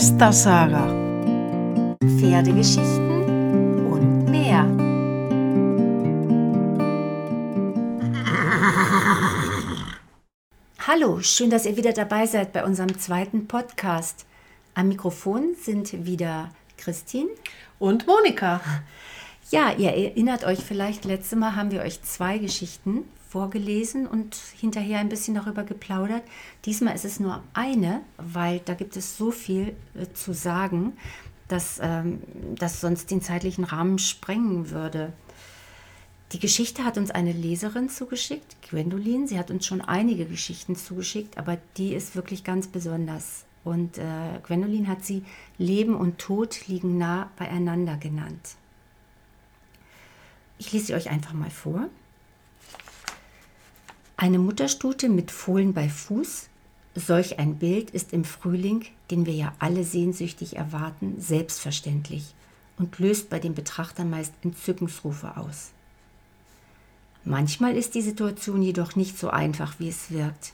Schwestersaga. Pferdegeschichten und mehr. Hallo, schön, dass ihr wieder dabei seid bei unserem zweiten Podcast. Am Mikrofon sind wieder Christine und Monika. Ja, ihr erinnert euch vielleicht, letzte Mal haben wir euch zwei Geschichten vorgelesen und hinterher ein bisschen darüber geplaudert. Diesmal ist es nur eine, weil da gibt es so viel äh, zu sagen, dass ähm, das sonst den zeitlichen Rahmen sprengen würde. Die Geschichte hat uns eine Leserin zugeschickt, Gwendolin. Sie hat uns schon einige Geschichten zugeschickt, aber die ist wirklich ganz besonders. Und äh, Gwendolin hat sie Leben und Tod liegen nah beieinander genannt. Ich lese sie euch einfach mal vor. Eine Mutterstute mit Fohlen bei Fuß, solch ein Bild ist im Frühling, den wir ja alle sehnsüchtig erwarten, selbstverständlich und löst bei dem Betrachter meist Entzückungsrufe aus. Manchmal ist die Situation jedoch nicht so einfach, wie es wirkt.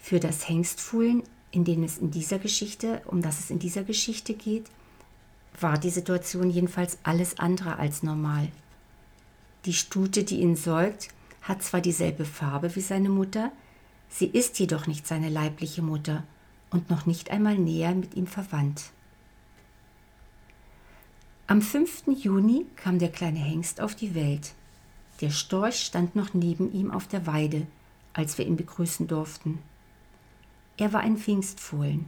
Für das Hengstfohlen, in dem es in dieser Geschichte, um das es in dieser Geschichte geht, war die Situation jedenfalls alles andere als normal. Die Stute, die ihn säugt, hat zwar dieselbe Farbe wie seine Mutter, sie ist jedoch nicht seine leibliche Mutter und noch nicht einmal näher mit ihm verwandt. Am 5. Juni kam der kleine Hengst auf die Welt. Der Storch stand noch neben ihm auf der Weide, als wir ihn begrüßen durften. Er war ein Pfingstfohlen.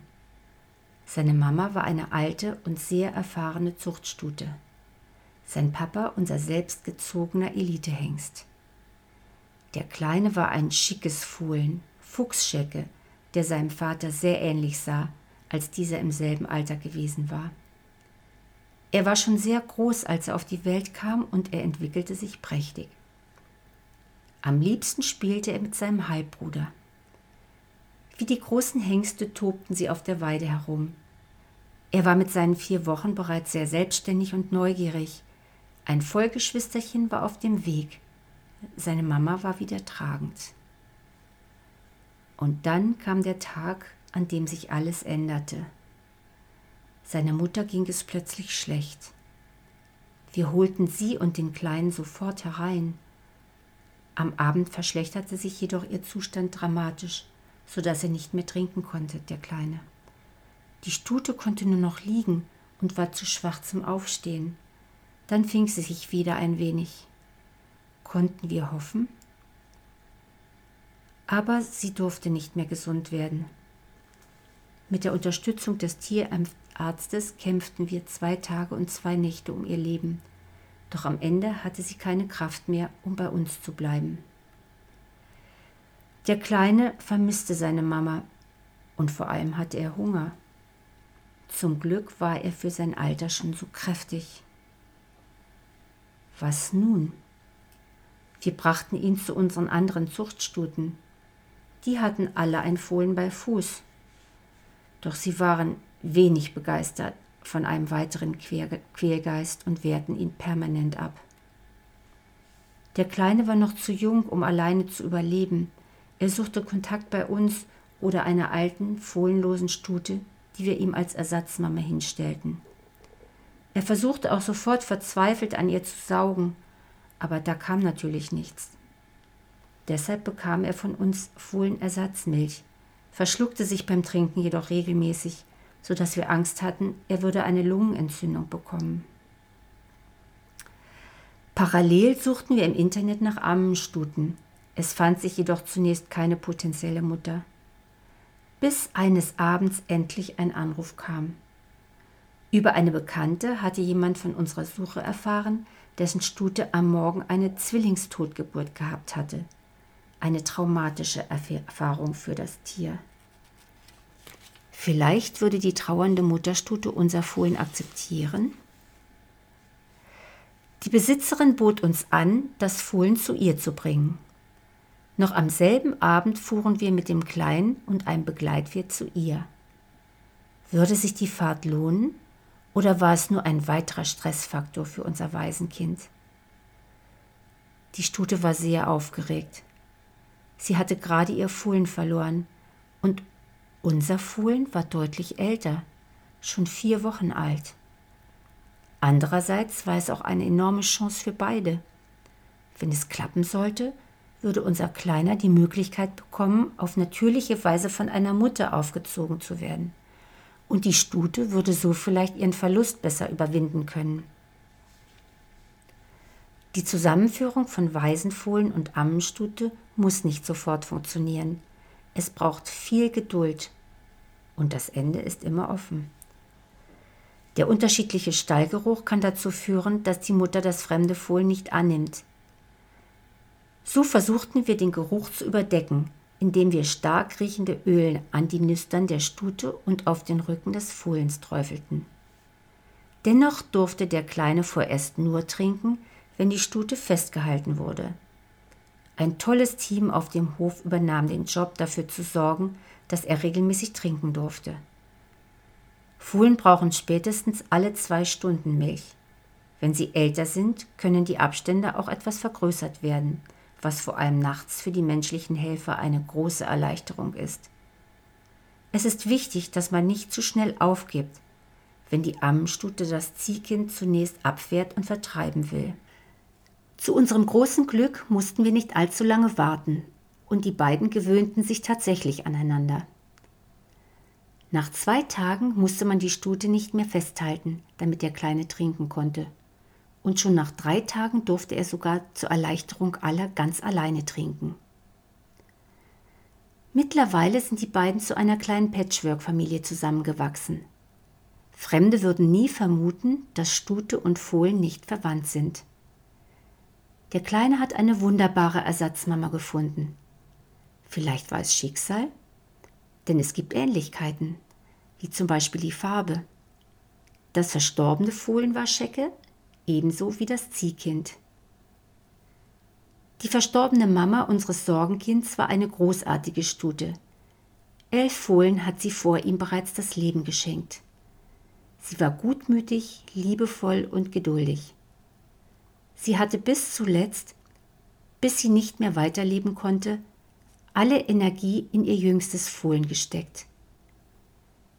Seine Mama war eine alte und sehr erfahrene Zuchtstute. Sein Papa unser selbstgezogener Elitehengst. Der Kleine war ein schickes Fohlen, Fuchsschecke, der seinem Vater sehr ähnlich sah, als dieser im selben Alter gewesen war. Er war schon sehr groß, als er auf die Welt kam, und er entwickelte sich prächtig. Am liebsten spielte er mit seinem Halbbruder. Wie die großen Hengste tobten sie auf der Weide herum. Er war mit seinen vier Wochen bereits sehr selbstständig und neugierig. Ein Vollgeschwisterchen war auf dem Weg. Seine Mama war wieder tragend. Und dann kam der Tag, an dem sich alles änderte. Seiner Mutter ging es plötzlich schlecht. Wir holten sie und den Kleinen sofort herein. Am Abend verschlechterte sich jedoch ihr Zustand dramatisch, so dass er nicht mehr trinken konnte, der Kleine. Die Stute konnte nur noch liegen und war zu schwach zum Aufstehen. Dann fing sie sich wieder ein wenig konnten wir hoffen. Aber sie durfte nicht mehr gesund werden. Mit der Unterstützung des Tierarztes kämpften wir zwei Tage und zwei Nächte um ihr Leben. Doch am Ende hatte sie keine Kraft mehr, um bei uns zu bleiben. Der Kleine vermisste seine Mama und vor allem hatte er Hunger. Zum Glück war er für sein Alter schon so kräftig. Was nun? Wir brachten ihn zu unseren anderen Zuchtstuten. Die hatten alle ein Fohlen bei Fuß. Doch sie waren wenig begeistert von einem weiteren Quälgeist und wehrten ihn permanent ab. Der Kleine war noch zu jung, um alleine zu überleben. Er suchte Kontakt bei uns oder einer alten, fohlenlosen Stute, die wir ihm als Ersatzmama hinstellten. Er versuchte auch sofort verzweifelt an ihr zu saugen, aber da kam natürlich nichts. Deshalb bekam er von uns Fohlenersatzmilch, verschluckte sich beim Trinken jedoch regelmäßig, so dass wir Angst hatten, er würde eine Lungenentzündung bekommen. Parallel suchten wir im Internet nach Ammenstuten. Es fand sich jedoch zunächst keine potenzielle Mutter. Bis eines Abends endlich ein Anruf kam. Über eine Bekannte hatte jemand von unserer Suche erfahren, dessen Stute am Morgen eine Zwillingstotgeburt gehabt hatte. Eine traumatische Erfahrung für das Tier. Vielleicht würde die trauernde Mutterstute unser Fohlen akzeptieren? Die Besitzerin bot uns an, das Fohlen zu ihr zu bringen. Noch am selben Abend fuhren wir mit dem Kleinen und einem Begleitwirt zu ihr. Würde sich die Fahrt lohnen? Oder war es nur ein weiterer Stressfaktor für unser Waisenkind? Die Stute war sehr aufgeregt. Sie hatte gerade ihr Fohlen verloren und unser Fohlen war deutlich älter, schon vier Wochen alt. Andererseits war es auch eine enorme Chance für beide. Wenn es klappen sollte, würde unser Kleiner die Möglichkeit bekommen, auf natürliche Weise von einer Mutter aufgezogen zu werden. Und die Stute würde so vielleicht ihren Verlust besser überwinden können. Die Zusammenführung von Waisenfohlen und Ammenstute muss nicht sofort funktionieren. Es braucht viel Geduld. Und das Ende ist immer offen. Der unterschiedliche Stallgeruch kann dazu führen, dass die Mutter das fremde Fohlen nicht annimmt. So versuchten wir den Geruch zu überdecken, indem wir stark riechende Öl an die Nüstern der Stute und auf den Rücken des Fohlens träufelten. Dennoch durfte der Kleine vorerst nur trinken, wenn die Stute festgehalten wurde. Ein tolles Team auf dem Hof übernahm den Job, dafür zu sorgen, dass er regelmäßig trinken durfte. Fohlen brauchen spätestens alle zwei Stunden Milch. Wenn sie älter sind, können die Abstände auch etwas vergrößert werden, was vor allem nachts für die menschlichen Helfer eine große Erleichterung ist. Es ist wichtig, dass man nicht zu schnell aufgibt, wenn die Ammenstute das Ziehkind zunächst abwehrt und vertreiben will. Zu unserem großen Glück mussten wir nicht allzu lange warten, und die beiden gewöhnten sich tatsächlich aneinander. Nach zwei Tagen musste man die Stute nicht mehr festhalten, damit der Kleine trinken konnte. Und schon nach drei Tagen durfte er sogar zur Erleichterung aller ganz alleine trinken. Mittlerweile sind die beiden zu einer kleinen Patchwork-Familie zusammengewachsen. Fremde würden nie vermuten, dass Stute und Fohlen nicht verwandt sind. Der Kleine hat eine wunderbare Ersatzmama gefunden. Vielleicht war es Schicksal? Denn es gibt Ähnlichkeiten, wie zum Beispiel die Farbe. Das verstorbene Fohlen war Schecke, ebenso wie das Ziehkind. Die verstorbene Mama unseres Sorgenkinds war eine großartige Stute. Elf Fohlen hat sie vor ihm bereits das Leben geschenkt. Sie war gutmütig, liebevoll und geduldig. Sie hatte bis zuletzt, bis sie nicht mehr weiterleben konnte, alle Energie in ihr jüngstes Fohlen gesteckt.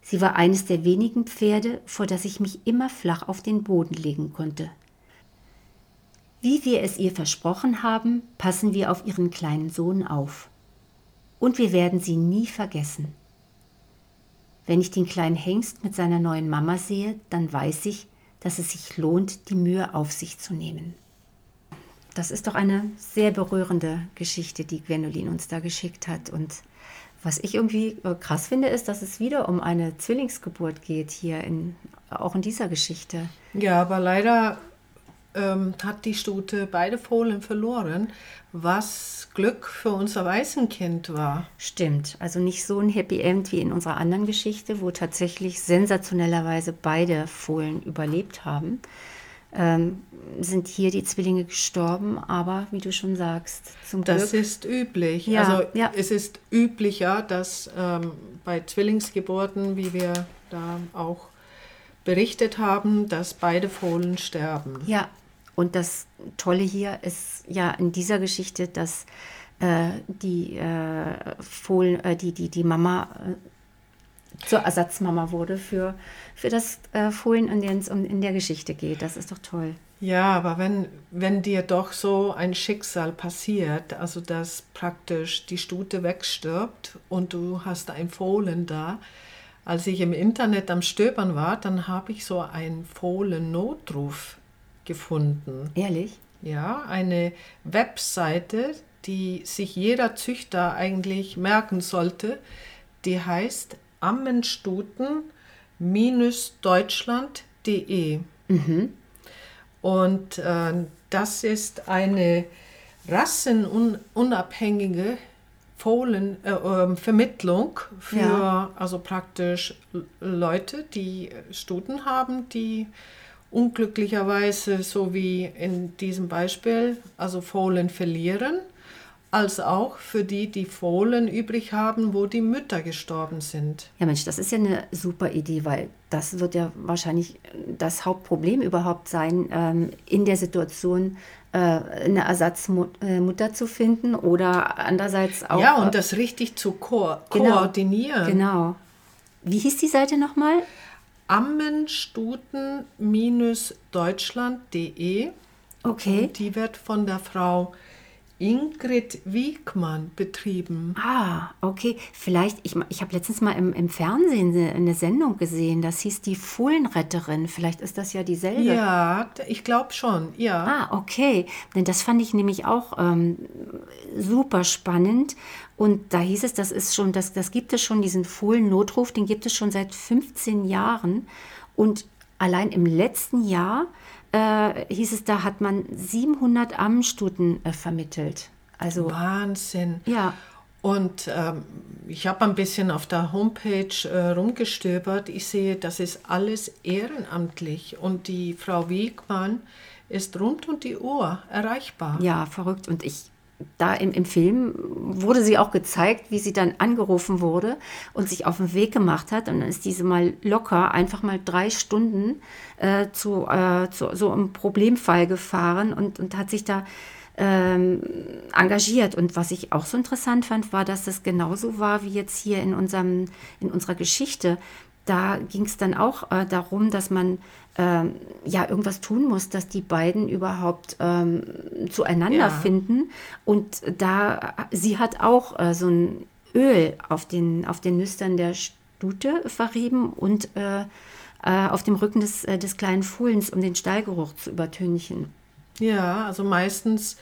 Sie war eines der wenigen Pferde, vor das ich mich immer flach auf den Boden legen konnte. Wie wir es ihr versprochen haben, passen wir auf ihren kleinen Sohn auf. Und wir werden sie nie vergessen. Wenn ich den kleinen Hengst mit seiner neuen Mama sehe, dann weiß ich, dass es sich lohnt, die Mühe auf sich zu nehmen. Das ist doch eine sehr berührende Geschichte, die Gwendolin uns da geschickt hat. Und was ich irgendwie äh, krass finde, ist, dass es wieder um eine Zwillingsgeburt geht hier, in, auch in dieser Geschichte. Ja, aber leider ähm, hat die Stute beide Fohlen verloren, was Glück für unser Waisenkind war. Stimmt, also nicht so ein Happy End wie in unserer anderen Geschichte, wo tatsächlich sensationellerweise beide Fohlen überlebt haben ähm, sind hier die Zwillinge gestorben, aber wie du schon sagst, zum Glück. Das ist üblich. Ja, also ja. es ist üblicher, dass ähm, bei Zwillingsgeburten, wie wir da auch berichtet haben, dass beide Fohlen sterben. Ja, und das Tolle hier ist ja in dieser Geschichte, dass äh, die äh, Fohlen, äh, die, die, die Mama äh, zur Ersatzmama wurde für, für das äh, Fohlen, in dem es um, in der Geschichte geht. Das ist doch toll. Ja, aber wenn, wenn dir doch so ein Schicksal passiert, also dass praktisch die Stute wegstirbt und du hast ein Fohlen da, als ich im Internet am Stöbern war, dann habe ich so einen Fohlen-Notruf gefunden. Ehrlich? Ja, eine Webseite, die sich jeder Züchter eigentlich merken sollte. Die heißt ammenstuten-deutschland.de. Mhm. Und äh, das ist eine rassenunabhängige Fohlenvermittlung äh, für ja. also praktisch Leute, die Stuten haben, die unglücklicherweise, so wie in diesem Beispiel, also Fohlen verlieren als auch für die, die Fohlen übrig haben, wo die Mütter gestorben sind. Ja, Mensch, das ist ja eine super Idee, weil das wird ja wahrscheinlich das Hauptproblem überhaupt sein, ähm, in der Situation äh, eine Ersatzmutter zu finden oder andererseits auch. Ja, und das richtig zu ko genau, koordinieren. Genau. Wie hieß die Seite nochmal? ammenstuten-deutschland.de. Okay. Und die wird von der Frau Ingrid Wiegmann betrieben. Ah, okay. Vielleicht, ich, ich habe letztens mal im, im Fernsehen eine, Sendung gesehen, das hieß die Fohlenretterin. Vielleicht ist das ja dieselbe. Ja, ich glaube schon, ja. Ah, okay. Denn das fand ich nämlich auch ähm, super spannend. Und da hieß es, das ist schon, das, das gibt es schon, diesen Fohlen-Notruf, den gibt es schon seit 15 Jahren. Und allein im letzten Jahr äh, hieß es, da hat man 700 Ammenstuten äh, vermittelt. Also Wahnsinn. ja, Und ähm, ich habe ein bisschen auf der Homepage äh, rumgestöbert. Ich sehe, das ist alles ehrenamtlich. Und die Frau Wiegmann ist rund um die Uhr erreichbar. ja, verrückt. Und ich, da im, im Film wurde sie auch gezeigt, wie sie dann angerufen wurde und sich auf den Weg gemacht hat. Und dann ist diese mal locker einfach mal drei Stunden äh, zu, äh, zu so einem Problemfall gefahren und, und hat sich da ähm, engagiert. Und was ich auch so interessant fand, war, dass das genauso war wie jetzt hier in, unserem, in unserer Geschichte. Da ging es dann auch äh, darum, dass man ähm, ja irgendwas tun muss, dass die beiden überhaupt ähm, zueinander Ja. finden. Und da, sie hat auch äh, so ein Öl auf den, auf den Nüstern der Stute verrieben und äh, äh, auf dem Rücken des, äh, des kleinen Fohlens, um den Stallgeruch zu übertünchen. Ja, also meistens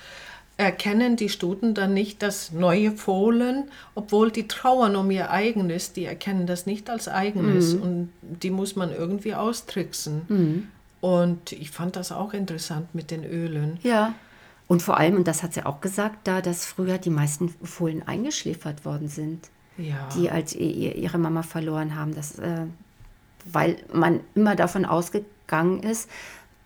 erkennen die Stuten dann nicht das neue Fohlen, obwohl die trauern um ihr eigenes, die erkennen das nicht als eigenes und die muss man irgendwie austricksen. Und ich fand das auch interessant mit den Ölen. Ja. Und vor allem, und das hat sie auch gesagt, da, dass früher die meisten Fohlen eingeschläfert worden sind, Ja. die als ihr, ihr- ihre Mama verloren haben. Das, äh, weil man immer davon ausgegangen ist,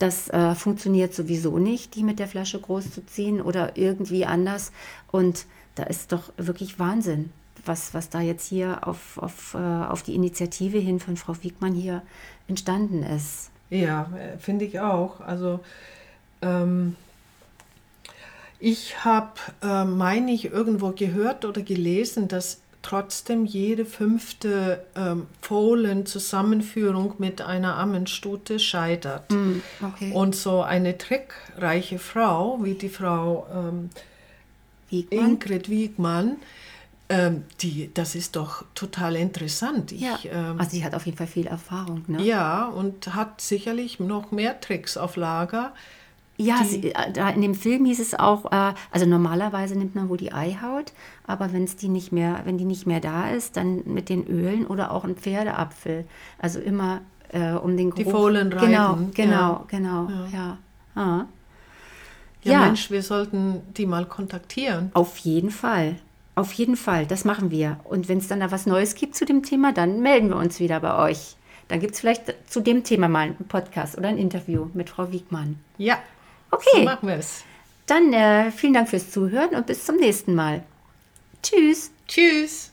das äh, funktioniert sowieso nicht, die mit der Flasche groß zu ziehen oder irgendwie anders. Und da ist doch wirklich Wahnsinn, was, was da jetzt hier auf, auf, äh, auf die Initiative hin von Frau Wiegmann hier entstanden ist. Ja, finde ich auch. Also ähm, ich habe, äh, meine ich, irgendwo gehört oder gelesen, dass trotzdem jede fünfte ähm, Fohlen-Zusammenführung mit einer Ammenstute scheitert. Okay. Und so eine trickreiche Frau wie die Frau ähm, Wiegmann? Ingrid Wiegmann, ähm, die, das ist doch total interessant. Ich, Ja, ähm, also sie hat auf jeden Fall viel Erfahrung. Ne? ja, und hat sicherlich noch mehr Tricks auf Lager. Ja, sie, äh, da in dem Film hieß es auch, äh, also normalerweise nimmt man wohl die Eihaut, aber wenn es die nicht mehr, wenn die nicht mehr da ist, dann mit den Ölen oder auch ein Pferdeapfel. Also immer äh, um den Geruch. Die Fohlen Genau, reiben, genau, ja. genau, ja. Ah. Ja, Ja. Mensch, wir sollten die mal kontaktieren. Auf jeden Fall. Auf jeden Fall, das machen wir. Und wenn es dann da was Neues gibt zu dem Thema, dann melden wir uns wieder bei euch. Dann gibt es vielleicht zu dem Thema mal einen Podcast oder ein Interview mit Frau Wiegmann. Ja, Okay. so machen wir es. Dann äh, vielen Dank fürs Zuhören und bis zum nächsten Mal. Tschüss. Tschüss.